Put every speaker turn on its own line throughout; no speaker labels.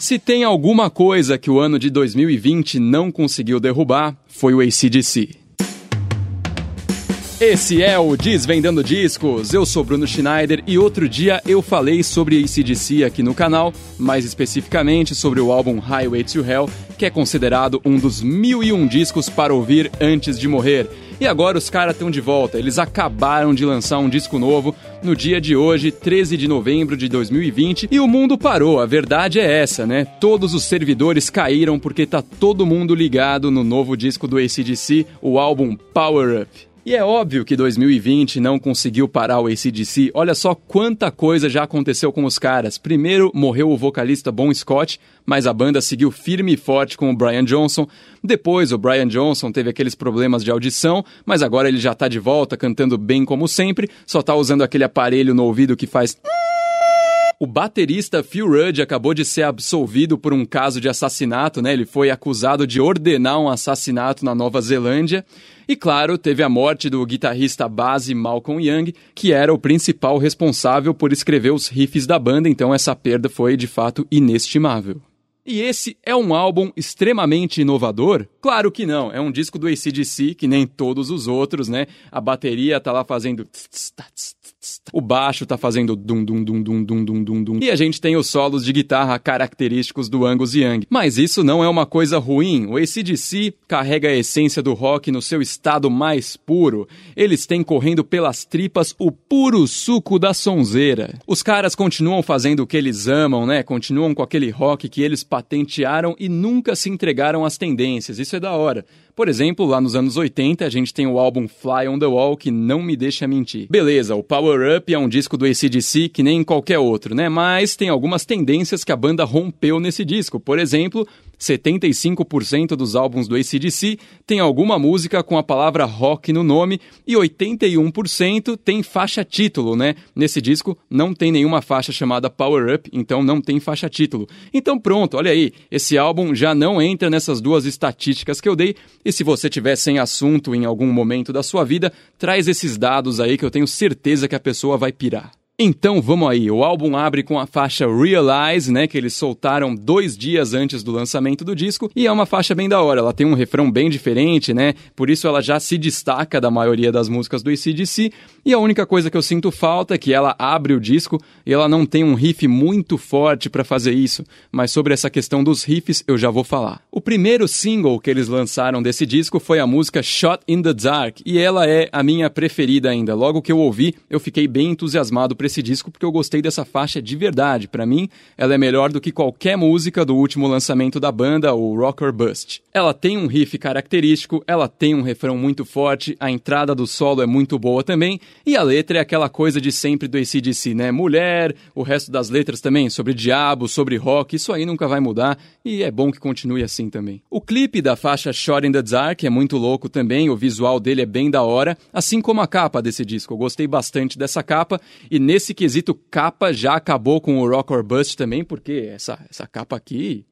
Se tem alguma coisa que o ano de 2020 não conseguiu derrubar, foi o ACDC. Esse é o Desvendando Discos. Eu sou Bruno Schneider e outro dia eu falei sobre ACDC aqui no canal, mais especificamente sobre o álbum Highway to Hell, que é considerado um dos mil e um discos para ouvir antes de morrer. E agora os caras estão de volta. Eles acabaram de lançar um disco novo no dia de hoje, 13 de novembro de 2020, e o mundo parou. A verdade é essa, né? Todos os servidores caíram porque tá todo mundo ligado no novo disco do ACDC, o álbum Power Up. E é óbvio que 2020 não conseguiu parar o ACDC. Olha só quanta coisa já aconteceu com os caras. Primeiro, morreu o vocalista Bon Scott, mas a banda seguiu firme e forte com o Brian Johnson. Depois, o Brian Johnson teve aqueles problemas de audição, mas agora ele já tá de volta, cantando bem como sempre, só tá usando aquele aparelho no ouvido que faz. O baterista Phil Rudd acabou de ser absolvido por um caso de assassinato, né? Ele foi acusado de ordenar um assassinato na Nova Zelândia. E claro, teve a morte do guitarrista base Malcolm Young, que era o principal responsável por escrever os riffs da banda, então essa perda foi de fato inestimável. E esse é um álbum extremamente inovador? Claro que não, é um disco do ACDC, que nem todos os outros, né? A bateria tá lá fazendo o baixo tá fazendo dum dum dum dum dum dum dum dum. E a gente tem os solos de guitarra característicos do Angus Young. Mas isso não é uma coisa ruim. O ACDC carrega a essência do rock no seu estado mais puro. Eles têm correndo pelas tripas o puro suco da sonzeira. Os caras continuam fazendo o que eles amam, né? Continuam com aquele rock que eles patentearam e nunca se entregaram às tendências. Isso é da hora. Por exemplo, lá nos anos 80, a gente tem o álbum Fly on the Wall, que não me deixa mentir. Beleza, o Power Up é um disco do ACDC que nem qualquer outro, né? Mas tem algumas tendências que a banda rompeu nesse disco. Por exemplo, 75% dos álbuns do ACDC tem alguma música com a palavra rock no nome e 81% tem faixa título, né? Nesse disco não tem nenhuma faixa chamada Power Up, então não tem faixa título. Então pronto, olha aí, esse álbum já não entra nessas duas estatísticas que eu dei. E se você tiver sem assunto em algum momento da sua vida, traz esses dados aí que eu tenho certeza que a pessoa vai pirar. Então vamos aí, o álbum abre com a faixa Realize, né, que eles soltaram dois dias antes do lançamento do disco, e é uma faixa bem da hora, ela tem um refrão bem diferente, né, por isso ela já se destaca da maioria das músicas do ACDC, e a única coisa que eu sinto falta é que ela abre o disco e ela não tem um riff muito forte para fazer isso, mas sobre essa questão dos riffs eu já vou falar. O primeiro single que eles lançaram desse disco foi a música Shot in the Dark, e ela é a minha preferida ainda, logo que eu ouvi eu fiquei bem entusiasmado por esse disco porque eu gostei dessa faixa de verdade. Para mim, ela é melhor do que qualquer música do último lançamento da banda, o Rocker Bust. Ela tem um riff característico, ela tem um refrão muito forte, a entrada do solo é muito boa também, e a letra é aquela coisa de sempre do ACDC, né? Mulher, o resto das letras também, sobre diabo, sobre rock, isso aí nunca vai mudar, e é bom que continue assim também. O clipe da faixa Shot in the Dark é muito louco também, o visual dele é bem da hora, assim como a capa desse disco. Eu gostei bastante dessa capa, e nesse nesse quesito capa já acabou com o Rock or Bust também, porque essa, essa capa aqui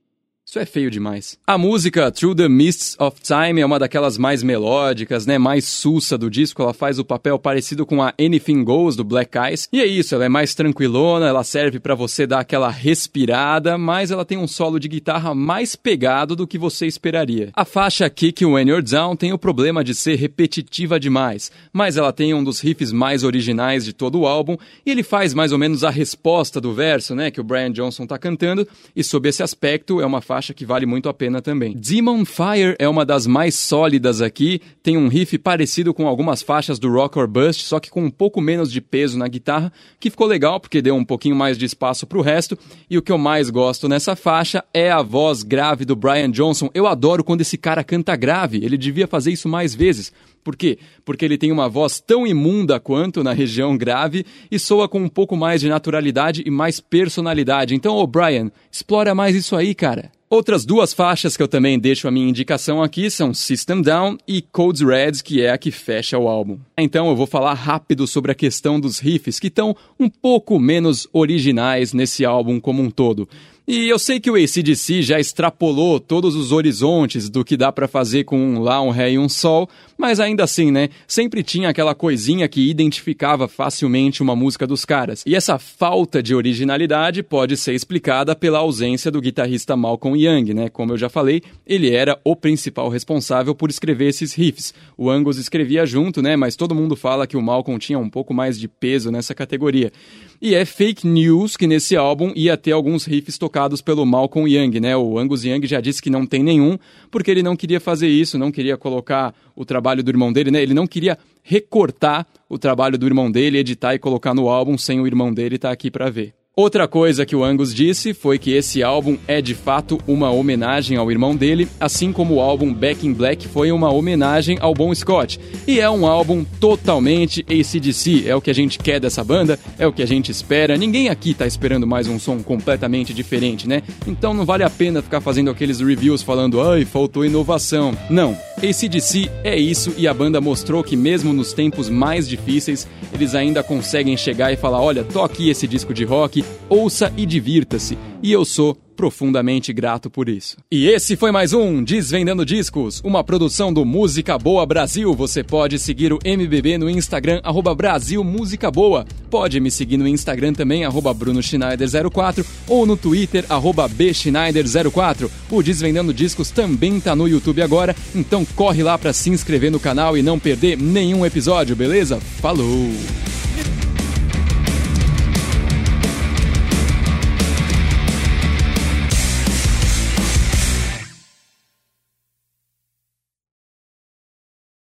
isso é feio demais. A música Through the Mists of Time é uma daquelas mais melódicas, né, mais sussa do disco. Ela faz o papel parecido com a Anything Goes do Black Eyes. E é isso, ela é mais tranquilona, ela serve para você dar aquela respirada, mas ela tem um solo de guitarra mais pegado do que você esperaria. A faixa Kick When You're Down tem o problema de ser repetitiva demais, mas ela tem um dos riffs mais originais de todo o álbum e ele faz mais ou menos a resposta do verso, né, que o Brian Johnson tá cantando, e sob esse aspecto é uma faixa faixa que vale muito a pena também. Demon Fire é uma das mais sólidas aqui, tem um riff parecido com algumas faixas do Rock or Bust, só que com um pouco menos de peso na guitarra, que ficou legal porque deu um pouquinho mais de espaço pro resto. E o que eu mais gosto nessa faixa é a voz grave do Brian Johnson. Eu adoro quando esse cara canta grave, ele devia fazer isso mais vezes. Por quê? Porque ele tem uma voz tão imunda quanto na região grave e soa com um pouco mais de naturalidade e mais personalidade. Então, ô Brian, explora mais isso aí, cara. Outras duas faixas que eu também deixo a minha indicação aqui são System Down e Codes Red, que é a que fecha o álbum. Então eu vou falar rápido sobre a questão dos riffs, que estão um pouco menos originais nesse álbum como um todo. E eu sei que o ACDC já extrapolou todos os horizontes do que dá para fazer com um Lá, um Ré e um Sol, mas ainda assim, né? Sempre tinha aquela coisinha que identificava facilmente uma música dos caras. E essa falta de originalidade pode ser explicada pela ausência do guitarrista Malcolm Young, né? Como eu já falei, ele era o principal responsável por escrever esses riffs. O Angus escrevia junto, né? Mas todo mundo fala que o Malcolm tinha um pouco mais de peso nessa categoria. E é fake news que nesse álbum ia ter alguns riffs tocados pelo Malcolm Young, né? O Angus Young já disse que não tem nenhum, porque ele não queria fazer isso, não queria colocar o trabalho do irmão dele, né? Ele não queria recortar o trabalho do irmão dele, editar e colocar no álbum sem o irmão dele estar tá aqui para ver. Outra coisa que o Angus disse foi que esse álbum é de fato uma homenagem ao irmão dele, assim como o álbum Back in Black foi uma homenagem ao Bon Scott. E é um álbum totalmente ACDC, é o que a gente quer dessa banda, é o que a gente espera. Ninguém aqui tá esperando mais um som completamente diferente, né? Então não vale a pena ficar fazendo aqueles reviews falando, ai, faltou inovação. Não, ACDC é isso e a banda mostrou que mesmo nos tempos mais difíceis, eles ainda conseguem chegar e falar, olha, toque esse disco de rock, ouça e divirta-se. E eu sou profundamente grato por isso. E esse foi mais um Desvendando Discos, uma produção do Música Boa Brasil. Você pode seguir o MBB no Instagram, arroba Brasil Música Boa. Pode me seguir no Instagram também, arroba Bruno Schneider04 ou no Twitter, arroba Bschneider04. O Desvendando Discos também tá no YouTube agora, então corre lá para se inscrever no canal e não perder nenhum episódio, beleza? Falou!